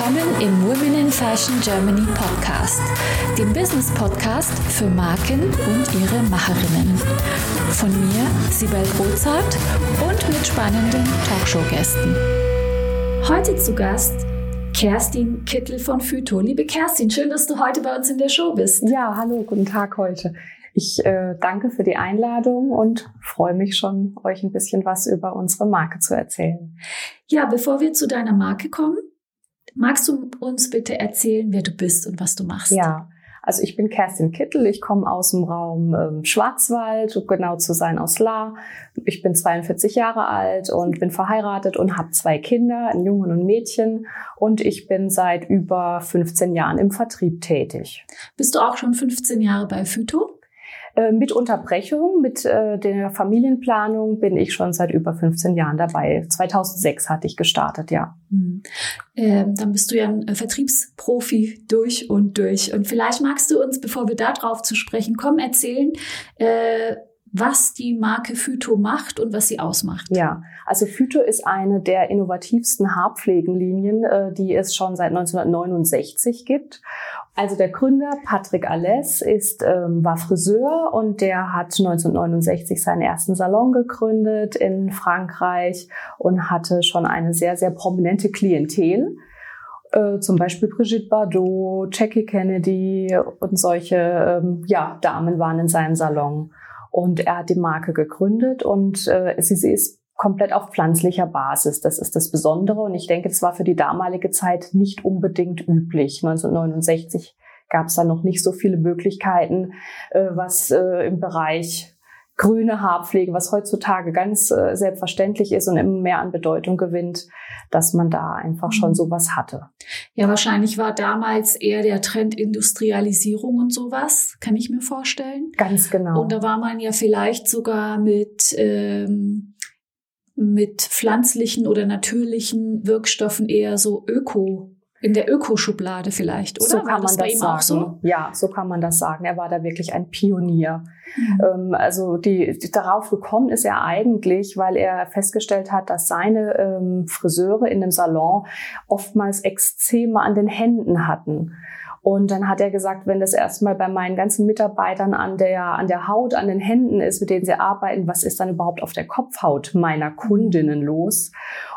willkommen im Women in Fashion Germany Podcast, dem Business Podcast für Marken und ihre Macherinnen. Von mir, Sibel Rozart und mit spannenden Talkshow-Gästen. Heute zu Gast Kerstin Kittel von Phyto. Liebe Kerstin, schön, dass du heute bei uns in der Show bist. Ja, hallo, guten Tag heute. Ich äh, danke für die Einladung und freue mich schon, euch ein bisschen was über unsere Marke zu erzählen. Ja, bevor wir zu deiner Marke kommen, magst du uns bitte erzählen, wer du bist und was du machst? Ja, also ich bin Kerstin Kittel, ich komme aus dem Raum ähm, Schwarzwald, um genau zu sein aus La. Ich bin 42 Jahre alt und bin verheiratet und habe zwei Kinder, einen Jungen und ein Mädchen. Und ich bin seit über 15 Jahren im Vertrieb tätig. Bist du auch schon 15 Jahre bei Phyto? Äh, mit Unterbrechung, mit äh, der Familienplanung bin ich schon seit über 15 Jahren dabei. 2006 hatte ich gestartet, ja. Hm. Ähm, dann bist du ja ein Vertriebsprofi durch und durch. Und vielleicht magst du uns, bevor wir darauf zu sprechen kommen, erzählen, äh, was die Marke Phyto macht und was sie ausmacht. Ja, also Phyto ist eine der innovativsten Haarpflegenlinien, äh, die es schon seit 1969 gibt. Also der Gründer Patrick Alès ist, ähm, war Friseur und der hat 1969 seinen ersten Salon gegründet in Frankreich und hatte schon eine sehr, sehr prominente Klientel. Äh, zum Beispiel Brigitte Bardot, Jackie Kennedy und solche ähm, ja, Damen waren in seinem Salon. Und er hat die Marke gegründet und äh, sie, sie ist komplett auf pflanzlicher Basis. Das ist das Besondere und ich denke, es war für die damalige Zeit nicht unbedingt üblich. 1969 gab es da noch nicht so viele Möglichkeiten, äh, was äh, im Bereich grüne Haarpflege, was heutzutage ganz äh, selbstverständlich ist und immer mehr an Bedeutung gewinnt, dass man da einfach schon mhm. sowas hatte. Ja, wahrscheinlich war damals eher der Trend Industrialisierung und sowas, kann ich mir vorstellen. Ganz genau. Und da war man ja vielleicht sogar mit ähm, mit pflanzlichen oder natürlichen Wirkstoffen eher so öko in der Ökoschublade vielleicht, oder? So kann man das sagen. So? Ja, so kann man das sagen. Er war da wirklich ein Pionier. Mhm. Ähm, also die, die, darauf gekommen ist er eigentlich, weil er festgestellt hat, dass seine ähm, Friseure in dem Salon oftmals Exzeme an den Händen hatten. Und dann hat er gesagt, wenn das erstmal bei meinen ganzen Mitarbeitern an der, an der Haut, an den Händen ist, mit denen sie arbeiten, was ist dann überhaupt auf der Kopfhaut meiner Kundinnen los?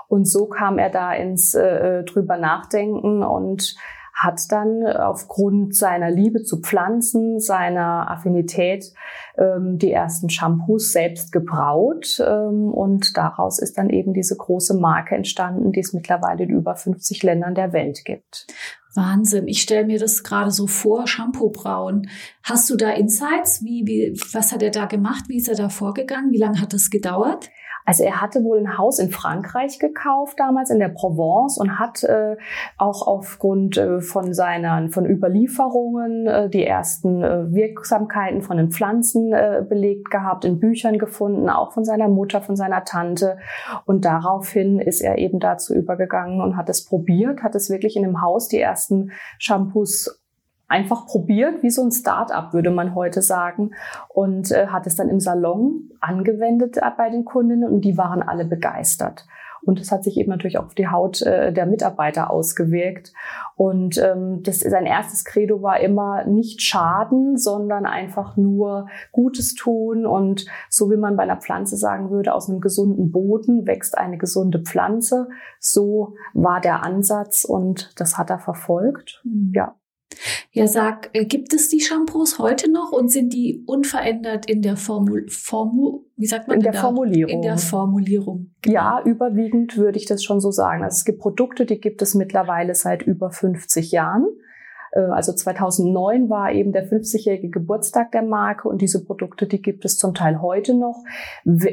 Und so kam er da ins äh, drüber nachdenken und hat dann aufgrund seiner Liebe zu Pflanzen, seiner Affinität ähm, die ersten Shampoos selbst gebraut ähm, und daraus ist dann eben diese große Marke entstanden, die es mittlerweile in über 50 Ländern der Welt gibt. Wahnsinn. Ich stelle mir das gerade so vor, Shampoo brauen. Hast du da Insights? Wie, wie, was hat er da gemacht? Wie ist er da vorgegangen? Wie lange hat das gedauert? Also er hatte wohl ein Haus in Frankreich gekauft damals in der Provence und hat äh, auch aufgrund äh, von seinen von Überlieferungen äh, die ersten äh, Wirksamkeiten von den Pflanzen äh, belegt gehabt, in Büchern gefunden, auch von seiner Mutter, von seiner Tante. Und daraufhin ist er eben dazu übergegangen und hat es probiert, hat es wirklich in dem Haus die ersten Shampoos einfach probiert, wie so ein Start-up, würde man heute sagen, und äh, hat es dann im Salon angewendet bei den Kundinnen und die waren alle begeistert. Und das hat sich eben natürlich auch auf die Haut äh, der Mitarbeiter ausgewirkt. Und ähm, das, sein erstes Credo war immer nicht schaden, sondern einfach nur Gutes tun. Und so wie man bei einer Pflanze sagen würde, aus einem gesunden Boden wächst eine gesunde Pflanze. So war der Ansatz und das hat er verfolgt. Mhm. Ja. Ja, sag, äh, gibt es die Shampoos heute noch und sind die unverändert in der Formul, Formul wie sagt man in der da? Formulierung? In der Formulierung. Genau. Ja, überwiegend würde ich das schon so sagen. Also es gibt Produkte, die gibt es mittlerweile seit über 50 Jahren. Äh, also 2009 war eben der 50-jährige Geburtstag der Marke und diese Produkte, die gibt es zum Teil heute noch.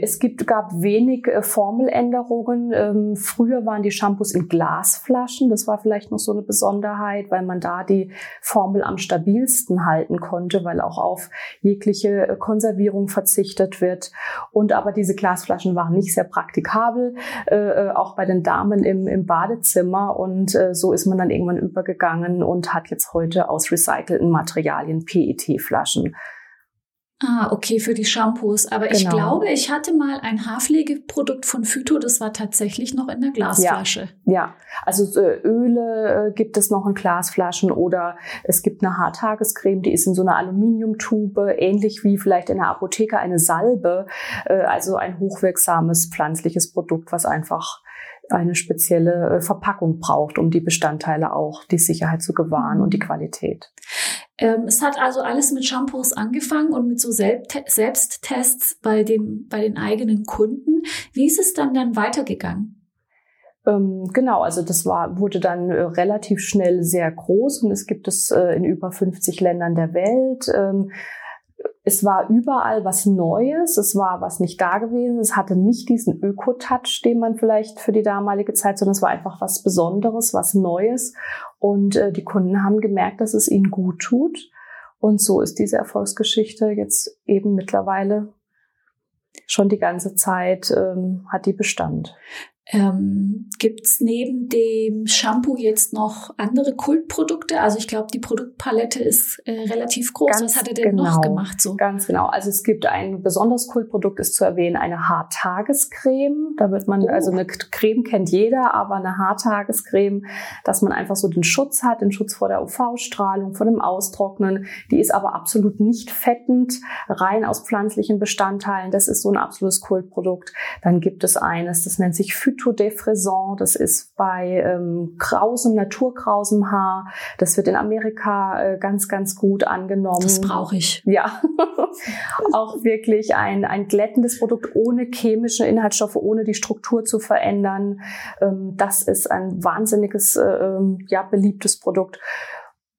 Es gibt, gab wenig äh, Formeländerungen. Ähm, früher waren die Shampoos in Glasflaschen. Das war vielleicht noch so eine Besonderheit, weil man da die Formel am stabilsten halten konnte, weil auch auf jegliche äh, Konservierung verzichtet wird. Und aber diese Glasflaschen waren nicht sehr praktikabel, auch bei den Damen im, im Badezimmer. Und so ist man dann irgendwann übergegangen und hat jetzt heute aus recycelten Materialien PET-Flaschen. Ah, okay, für die Shampoos. Aber genau. ich glaube, ich hatte mal ein Haarpflegeprodukt von Phyto, das war tatsächlich noch in der Glasflasche. Ja, ja. also äh, Öle äh, gibt es noch in Glasflaschen oder es gibt eine Haartagescreme, die ist in so einer Aluminiumtube, ähnlich wie vielleicht in der Apotheke eine Salbe. Äh, also ein hochwirksames pflanzliches Produkt, was einfach eine spezielle äh, Verpackung braucht, um die Bestandteile auch die Sicherheit zu gewahren und die Qualität. Ähm, es hat also alles mit Shampoos angefangen und mit so Selbsttests bei, dem, bei den eigenen Kunden. Wie ist es dann dann weitergegangen? Ähm, genau, also das war, wurde dann äh, relativ schnell sehr groß und es gibt es äh, in über 50 Ländern der Welt. Es war überall was Neues, es war was nicht da gewesen, es hatte nicht diesen Öko-Touch, den man vielleicht für die damalige Zeit, sondern es war einfach was Besonderes, was Neues. Und äh, die Kunden haben gemerkt, dass es ihnen gut tut. Und so ist diese Erfolgsgeschichte jetzt eben mittlerweile schon die ganze Zeit, ähm, hat die Bestand. Ähm, Gibt es neben dem Shampoo jetzt noch andere Kultprodukte? Also ich glaube, die Produktpalette ist äh, relativ groß. Ganz Was hat er denn genau, noch gemacht? So? Ganz genau. Also es gibt ein besonderes Kultprodukt, ist zu erwähnen, eine Haartagescreme. Da wird man, oh. also eine Creme kennt jeder, aber eine Haartagescreme, dass man einfach so den Schutz hat, den Schutz vor der UV-Strahlung, vor dem Austrocknen. Die ist aber absolut nicht fettend, rein aus pflanzlichen Bestandteilen. Das ist so ein absolutes Kultprodukt. Dann gibt es eines, das nennt sich Phyto Phytodefraison. Das ist bei ähm, grausem, naturgrausem Haar. Das wird in Amerika äh, ganz, ganz gut angenommen. Das brauche ich. Ja, auch wirklich ein, ein glättendes Produkt ohne chemische Inhaltsstoffe, ohne die Struktur zu verändern. Ähm, das ist ein wahnsinniges, äh, ähm, ja, beliebtes Produkt.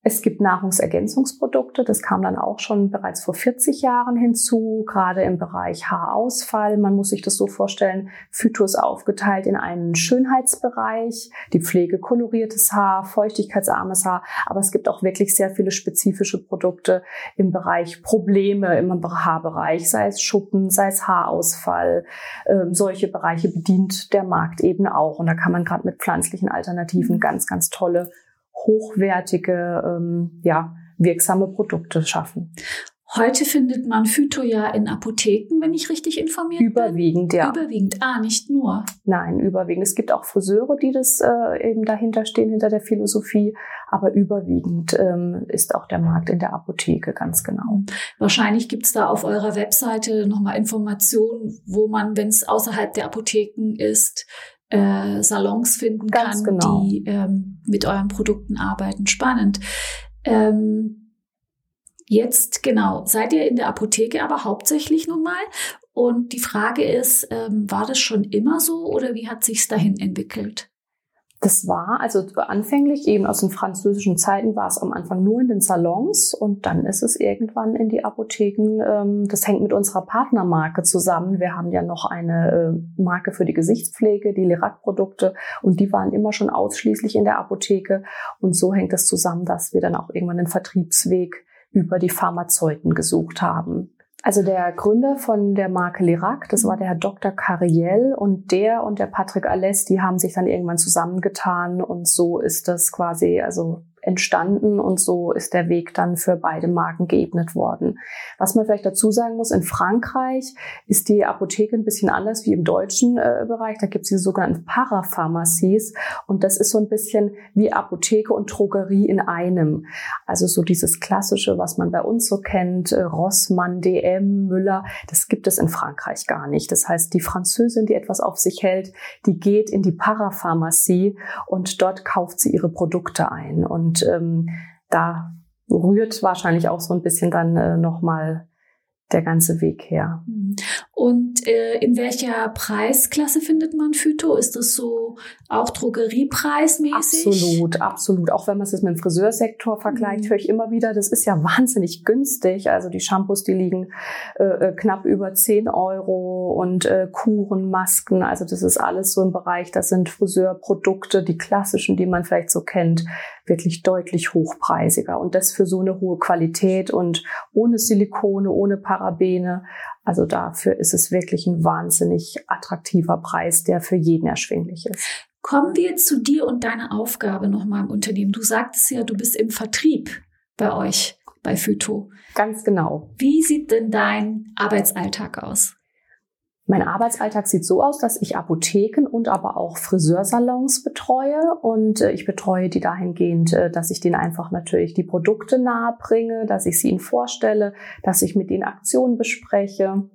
Es gibt Nahrungsergänzungsprodukte, das kam dann auch schon bereits vor 40 Jahren hinzu, gerade im Bereich Haarausfall. Man muss sich das so vorstellen, Phytos aufgeteilt in einen Schönheitsbereich, die Pflege koloriertes Haar, feuchtigkeitsarmes Haar, aber es gibt auch wirklich sehr viele spezifische Produkte im Bereich Probleme im Haarbereich, sei es Schuppen, sei es Haarausfall. Ähm, solche Bereiche bedient der Markt eben auch und da kann man gerade mit pflanzlichen Alternativen ganz, ganz tolle hochwertige, ähm, ja, wirksame Produkte schaffen. Heute findet man Phyto ja in Apotheken, wenn ich richtig informiert überwiegend, bin. Überwiegend, ja. Überwiegend, ah, nicht nur. Nein, überwiegend. Es gibt auch Friseure, die das äh, eben dahinter stehen, hinter der Philosophie, aber überwiegend ähm, ist auch der Markt in der Apotheke, ganz genau. Wahrscheinlich gibt's da auf eurer Webseite nochmal Informationen, wo man, wenn es außerhalb der Apotheken ist, äh, Salons finden Ganz kann, genau. die ähm, mit euren Produkten arbeiten. Spannend. Ähm, jetzt genau, seid ihr in der Apotheke aber hauptsächlich nun mal? Und die Frage ist, ähm, war das schon immer so oder wie hat sich's dahin entwickelt? Das war, also anfänglich eben aus den französischen Zeiten war es am Anfang nur in den Salons und dann ist es irgendwann in die Apotheken. Ähm, das hängt mit unserer Partnermarke zusammen. Wir haben ja noch eine äh, Marke für die Gesichtspflege, die Lirac-Produkte und die waren immer schon ausschließlich in der Apotheke und so hängt es zusammen, dass wir dann auch irgendwann den Vertriebsweg über die Pharmazeuten gesucht haben. Also der Gründer von der Marke Lirac, das war der Herr Dr. Cariel und der und der Patrick Alès, die haben sich dann irgendwann zusammengetan und so ist das quasi, also entstanden und so ist der Weg dann für beide Marken geebnet worden. Was man vielleicht dazu sagen muss, in Frankreich ist die Apotheke ein bisschen anders wie im deutschen äh, Bereich. Da gibt es die sogenannten Parapharmacies und das ist so ein bisschen wie Apotheke und Drogerie in einem. Also so dieses klassische, was man bei uns so kennt, äh, Rossmann, DM, Müller, das gibt es in Frankreich gar nicht. Das heißt, die Französin, die etwas auf sich hält, die geht in die Parapharmacie und dort kauft sie ihre Produkte ein und und ähm, da rührt wahrscheinlich auch so ein bisschen dann äh, nochmal der ganze Weg her. Mhm. Und äh, in welcher Preisklasse findet man Phyto? Ist das so auch Drogeriepreismäßig? Absolut, absolut. Auch wenn man es jetzt mit dem Friseursektor vergleicht, mhm. höre ich immer wieder, das ist ja wahnsinnig günstig. Also die Shampoos, die liegen äh, äh knapp über 10 Euro und äh, Kuren, Masken, also das ist alles so im Bereich, das sind Friseurprodukte, die klassischen, die man vielleicht so kennt, wirklich deutlich hochpreisiger. Und das für so eine hohe Qualität und ohne Silikone, ohne Parabene. Also dafür ist es wirklich ein wahnsinnig attraktiver Preis, der für jeden erschwinglich ist. Kommen wir zu dir und deiner Aufgabe nochmal im Unternehmen. Du sagtest ja, du bist im Vertrieb bei euch. bei Phyto. Ganz genau. Wie sieht denn dein Arbeitsalltag aus? Mein Arbeitsalltag sieht so aus, dass ich Apotheken und aber auch Friseursalons betreue und äh, ich betreue die dahingehend, äh, dass ich denen einfach natürlich die Produkte nahe bringe, dass ich sie ihnen vorstelle, dass ich mit ihnen Aktionen bespreche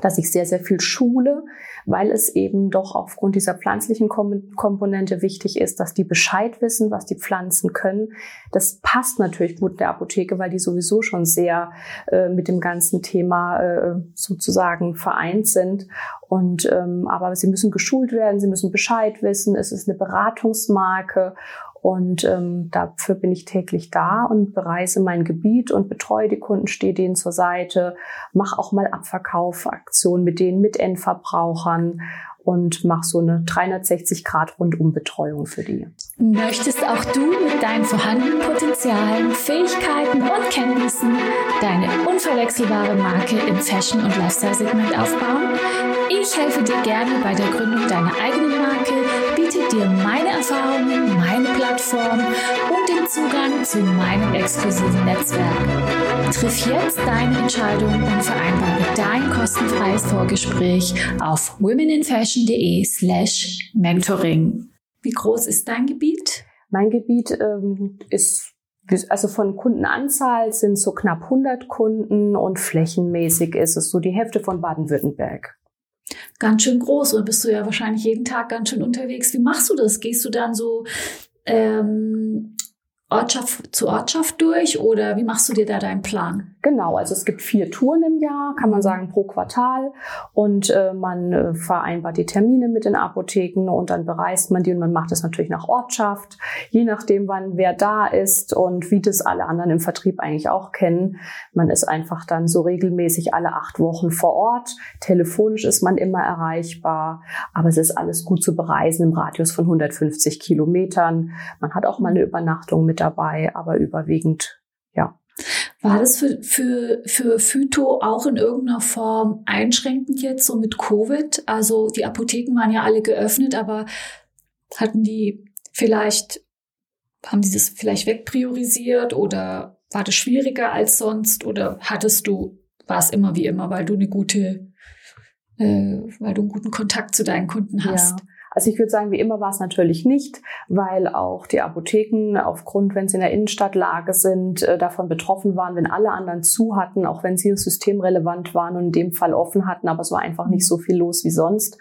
dass ich sehr, sehr viel schule, weil es eben doch aufgrund dieser pflanzlichen Komponente wichtig ist, dass die Bescheid wissen, was die Pflanzen können. Das passt natürlich gut in der Apotheke, weil die sowieso schon sehr äh, mit dem ganzen Thema äh, sozusagen vereint sind. Und ähm, aber sie müssen geschult werden, sie müssen Bescheid wissen. Es ist eine Beratungsmarke und ähm, dafür bin ich täglich da und bereise mein Gebiet und betreue die Kunden, stehe denen zur Seite, mache auch mal Abverkaufaktionen mit denen, mit Endverbrauchern und mache so eine 360 Grad Rundumbetreuung für die. Möchtest auch du mit deinen vorhandenen Potenzialen, Fähigkeiten und Kenntnissen deine unverwechselbare Marke im Fashion- und Lifestyle-Segment aufbauen? Ich helfe dir gerne bei der Gründung deiner eigenen Marke, biete dir meine Erfahrungen, meine Plattform und den Zugang zu meinem exklusiven Netzwerk. Triff jetzt deine Entscheidung und vereinbare dein kostenfreies Vorgespräch auf womeninfashion.de slash mentoring. Wie groß ist dein Gebiet? Mein Gebiet ähm, ist also von Kundenanzahl sind so knapp 100 Kunden und flächenmäßig ist es so die Hälfte von Baden-Württemberg ganz schön groß und bist du ja wahrscheinlich jeden Tag ganz schön unterwegs. Wie machst du das? Gehst du dann so ähm, Ortschaft zu Ortschaft durch oder wie machst du dir da deinen Plan? Genau, also es gibt vier Touren im Jahr, kann man sagen, pro Quartal. Und äh, man äh, vereinbart die Termine mit den Apotheken und dann bereist man die und man macht das natürlich nach Ortschaft, je nachdem, wann wer da ist und wie das alle anderen im Vertrieb eigentlich auch kennen. Man ist einfach dann so regelmäßig alle acht Wochen vor Ort. Telefonisch ist man immer erreichbar, aber es ist alles gut zu bereisen im Radius von 150 Kilometern. Man hat auch mal eine Übernachtung mit dabei, aber überwiegend ja. War das für, für, für Phyto auch in irgendeiner Form einschränkend jetzt, so mit Covid? Also die Apotheken waren ja alle geöffnet, aber hatten die vielleicht, haben die das vielleicht wegpriorisiert oder war das schwieriger als sonst oder hattest du, war es immer wie immer, weil du eine gute, äh, weil du einen guten Kontakt zu deinen Kunden hast? Ja. Also ich würde sagen, wie immer war es natürlich nicht, weil auch die Apotheken aufgrund, wenn sie in der Innenstadtlage sind, äh, davon betroffen waren, wenn alle anderen zu hatten, auch wenn sie systemrelevant waren und in dem Fall offen hatten, aber es war einfach nicht so viel los wie sonst.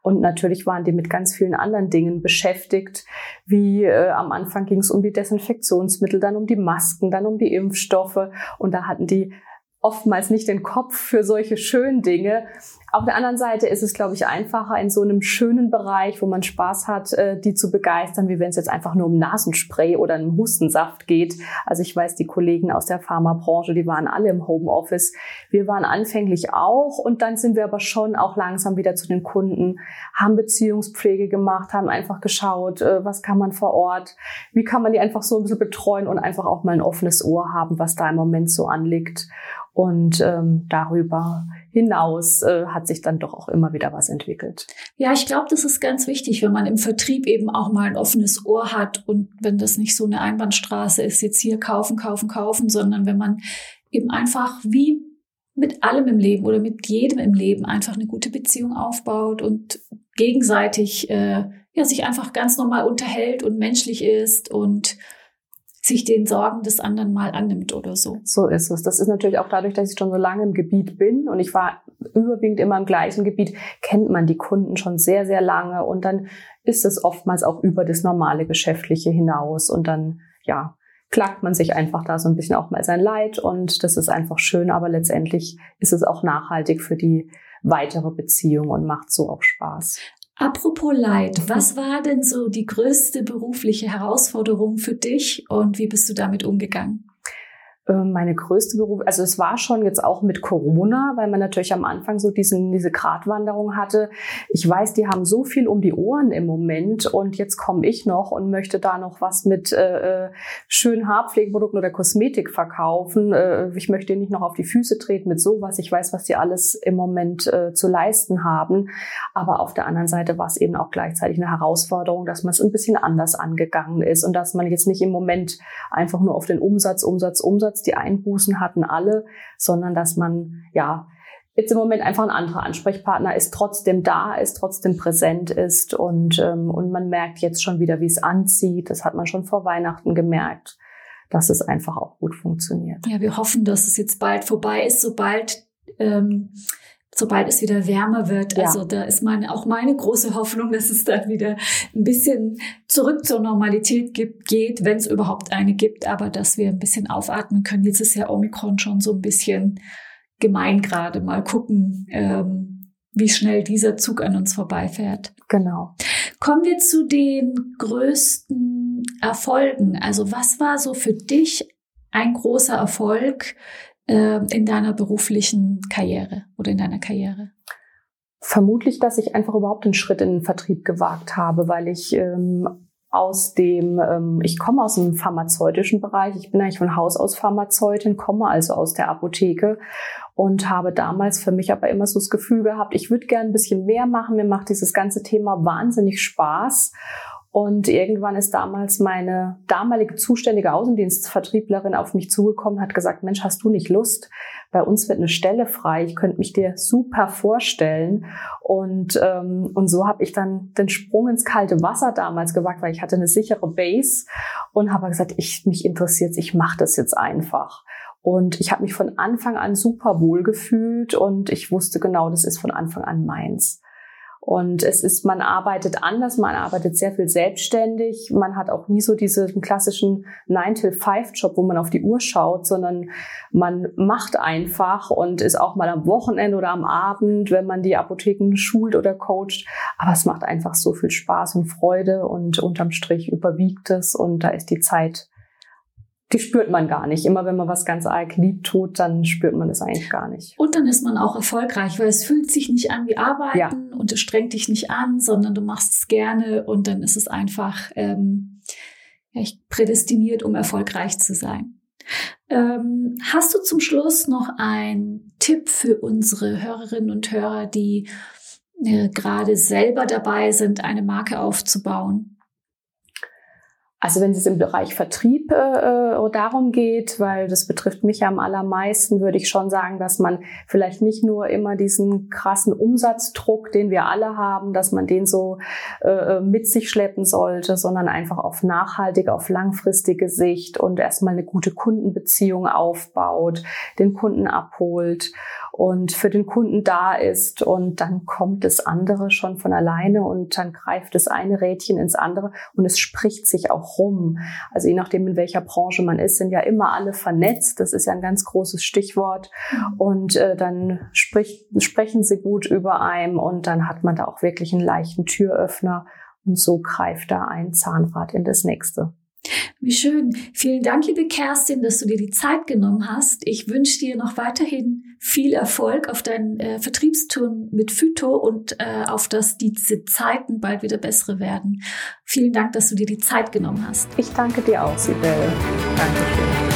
Und natürlich waren die mit ganz vielen anderen Dingen beschäftigt, wie äh, am Anfang ging es um die Desinfektionsmittel, dann um die Masken, dann um die Impfstoffe. Und da hatten die oftmals nicht den Kopf für solche schönen Dinge. Auf der anderen Seite ist es, glaube ich, einfacher in so einem schönen Bereich, wo man Spaß hat, äh, die zu begeistern, wie wenn es jetzt einfach nur um Nasenspray oder einen Hustensaft geht. Also ich weiß, die Kollegen aus der Pharmabranche, die waren alle im Homeoffice. Wir waren anfänglich auch und dann sind wir aber schon auch langsam wieder zu den Kunden, haben Beziehungspflege gemacht, haben einfach geschaut, äh, was kann man vor Ort, wie kann man die einfach so ein bisschen betreuen und einfach auch mal ein offenes Ohr haben, was da im Moment so anliegt. Und ähm, darüber hinaus äh, hat sich dann doch auch immer wieder was entwickelt. Ja, ich glaube, das ist ganz wichtig, wenn man im Vertrieb eben auch mal ein offenes Ohr hat und wenn das nicht so eine Einbahnstraße ist, jetzt hier kaufen, kaufen, kaufen, sondern wenn man eben einfach wie mit allem im Leben oder mit jedem im Leben einfach eine gute Beziehung aufbaut und gegenseitig äh, ja sich einfach ganz normal unterhält und menschlich ist und sich den Sorgen des anderen mal annimmt oder so. So ist es. Das ist natürlich auch dadurch, dass ich schon so lange im Gebiet bin und ich war überwiegend immer im gleichen Gebiet, kennt man die Kunden schon sehr, sehr lange und dann ist es oftmals auch über das normale Geschäftliche hinaus und dann, ja, klagt man sich einfach da so ein bisschen auch mal sein Leid und das ist einfach schön, aber letztendlich ist es auch nachhaltig für die weitere Beziehung und macht so auch Spaß. Apropos Leid, was war denn so die größte berufliche Herausforderung für dich und wie bist du damit umgegangen? Ähm, meine größte Beruf, also es war schon jetzt auch mit Corona, weil man natürlich am Anfang so diesen, diese Gratwanderung hatte. Ich weiß, die haben so viel um die Ohren im Moment und jetzt komme ich noch und möchte da noch was mit äh, äh schönen Haarpflegeprodukten oder Kosmetik verkaufen. Äh, ich möchte nicht noch auf die Füße treten mit sowas. Ich weiß, was die alles im Moment äh, zu leisten haben. Aber auf der anderen Seite war es eben auch gleichzeitig eine Herausforderung, dass man es ein bisschen anders angegangen ist und dass man jetzt nicht im Moment einfach nur auf den Umsatz, Umsatz, Umsatz Umsatz. Die Einbußen hatten alle, sondern dass man ja jetzt im Moment einfach ein anderer Ansprechpartner ist, trotzdem da ist, trotzdem präsent ist und, ähm, und man merkt jetzt schon wieder, wie es anzieht. Das hat man schon vor Weihnachten gemerkt, dass es einfach auch gut funktioniert. Ja, wir hoffen, dass es jetzt bald vorbei ist, sobald ähm, sobald es wieder wärmer wird. Ja. Also da ist meine, auch meine große Hoffnung, dass es dann wieder ein bisschen zurück zur Normalität gibt, geht, wenn es überhaupt eine gibt, aber dass wir ein bisschen aufatmen können. Jetzt ist ja Omikron schon so ein bisschen gemein gerade. Mal gucken, ähm, wie schnell dieser Zug an uns vorbeifährt. Genau. Kommen wir zu den größten Erfolgen. Also was war so für dich ein großer Erfolg äh, in deiner beruflichen Karriere oder in deiner Karriere? Vermutlich, dass ich einfach überhaupt einen Schritt in den Vertrieb gewagt habe, weil ich ähm, aus dem, ähm, ich komme aus dem pharmazeutischen Bereich, ich bin eigentlich von Haus aus Pharmazeutin, komme also aus der Apotheke und habe damals für mich aber immer so das Gefühl gehabt, ich würde gern ein bisschen mehr machen, mir macht dieses ganze Thema wahnsinnig Spaß und irgendwann ist damals meine damalige zuständige Außendienstvertrieblerin auf mich zugekommen, hat gesagt, Mensch, hast du nicht Lust? Bei uns wird eine Stelle frei. Ich könnte mich dir super vorstellen. Und, ähm, und so habe ich dann den Sprung ins kalte Wasser damals gewagt, weil ich hatte eine sichere Base und habe gesagt, ich, mich interessiert ich mache das jetzt einfach. Und ich habe mich von Anfang an super wohl gefühlt und ich wusste genau, das ist von Anfang an meins. Und es ist, man arbeitet anders, man arbeitet sehr viel selbstständig. Man hat auch nie so diesen klassischen 9-till-5-Job, wo man auf die Uhr schaut, sondern man macht einfach und ist auch mal am Wochenende oder am Abend, wenn man die Apotheken schult oder coacht. Aber es macht einfach so viel Spaß und Freude und unterm Strich überwiegt es und da ist die Zeit die spürt man gar nicht. Immer wenn man was ganz arg lieb tut, dann spürt man das eigentlich gar nicht. Und dann ist man auch erfolgreich, weil es fühlt sich nicht an wie Arbeiten ja. und es strengt dich nicht an, sondern du machst es gerne und dann ist es einfach ähm, prädestiniert, um erfolgreich zu sein. Ähm, hast du zum Schluss noch einen Tipp für unsere Hörerinnen und Hörer, die äh, gerade selber dabei sind, eine Marke aufzubauen? Also wenn es im Bereich Vertrieb äh, äh, darum geht, weil das betrifft mich am allermeisten, würde ich schon sagen, dass man vielleicht nicht nur immer diesen krassen Umsatzdruck, den wir alle haben, dass man den so äh, äh mit sich schleppen sollte, sondern einfach auf nachhaltige, auf langfristige Sicht und erstmal eine gute Kundenbeziehung aufbaut, den Kunden abholt und für den Kunden da ist und dann kommt das andere schon von alleine und dann greift das eine Rädchen ins andere und es spricht sich auch rum. Also je nachdem, in welcher Branche man ist, sind ja immer alle vernetzt. Das ist ja ein ganz großes Stichwort. Und äh, dann spricht, sprechen sie gut über einem und dann hat man da auch wirklich einen leichten Türöffner und so greift da ein Zahnrad in das nächste. Wie schön. Vielen Dank, liebe Kerstin, dass du dir die Zeit genommen hast. Ich wünsche dir noch weiterhin viel Erfolg auf deinen äh, Vertriebstouren mit Phyto und äh, auf dass diese Zeiten bald wieder bessere werden. Vielen Dank, dass du dir die Zeit genommen hast. Ich danke dir auch, Sibel. Dankeschön.